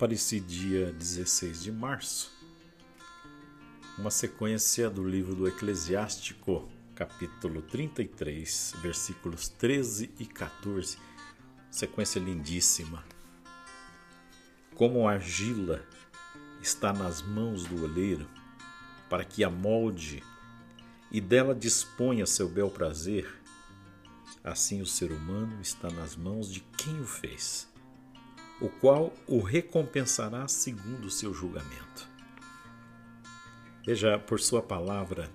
para esse dia 16 de março, uma sequência do livro do Eclesiástico, capítulo 33, versículos 13 e 14. Sequência lindíssima. Como a argila está nas mãos do oleiro, para que a molde e dela disponha seu bel prazer, assim o ser humano está nas mãos de quem o fez o qual o recompensará segundo o seu julgamento. Veja, por sua palavra,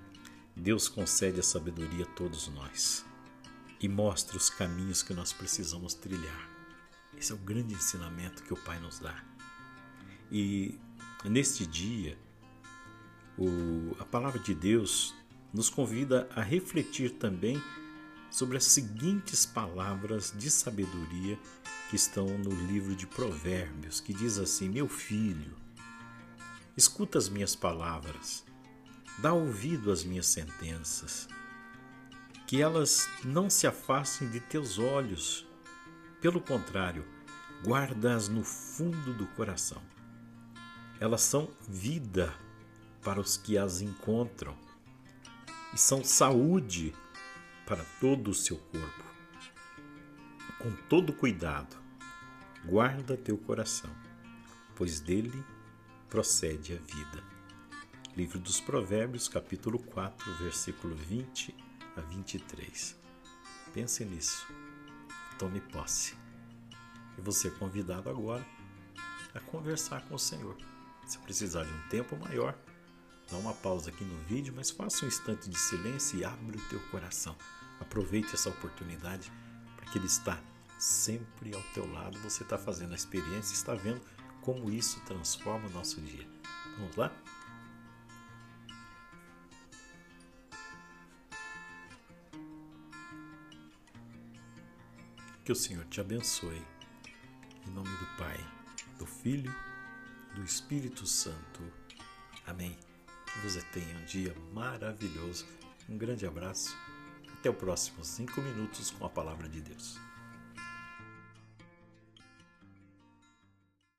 Deus concede a sabedoria a todos nós e mostra os caminhos que nós precisamos trilhar. Esse é o grande ensinamento que o Pai nos dá. E neste dia, o, a palavra de Deus nos convida a refletir também sobre as seguintes palavras de sabedoria que estão no livro de Provérbios, que diz assim: Meu filho, escuta as minhas palavras, dá ouvido às minhas sentenças, que elas não se afastem de teus olhos, pelo contrário, guarda-as no fundo do coração. Elas são vida para os que as encontram e são saúde para todo o seu corpo com todo cuidado, guarda teu coração, pois dele procede a vida. Livro dos Provérbios, capítulo 4, versículo 20 a 23. Pense nisso. Tome posse. E você é convidado agora a conversar com o Senhor. Se precisar de um tempo maior, dá uma pausa aqui no vídeo, mas faça um instante de silêncio e abra o teu coração. Aproveite essa oportunidade porque Ele está sempre ao teu lado. Você está fazendo a experiência, está vendo como isso transforma o nosso dia. Vamos lá? Que o Senhor te abençoe. Em nome do Pai, do Filho, do Espírito Santo. Amém. Que você tenha um dia maravilhoso. Um grande abraço até o próximo 5 minutos com a palavra de Deus.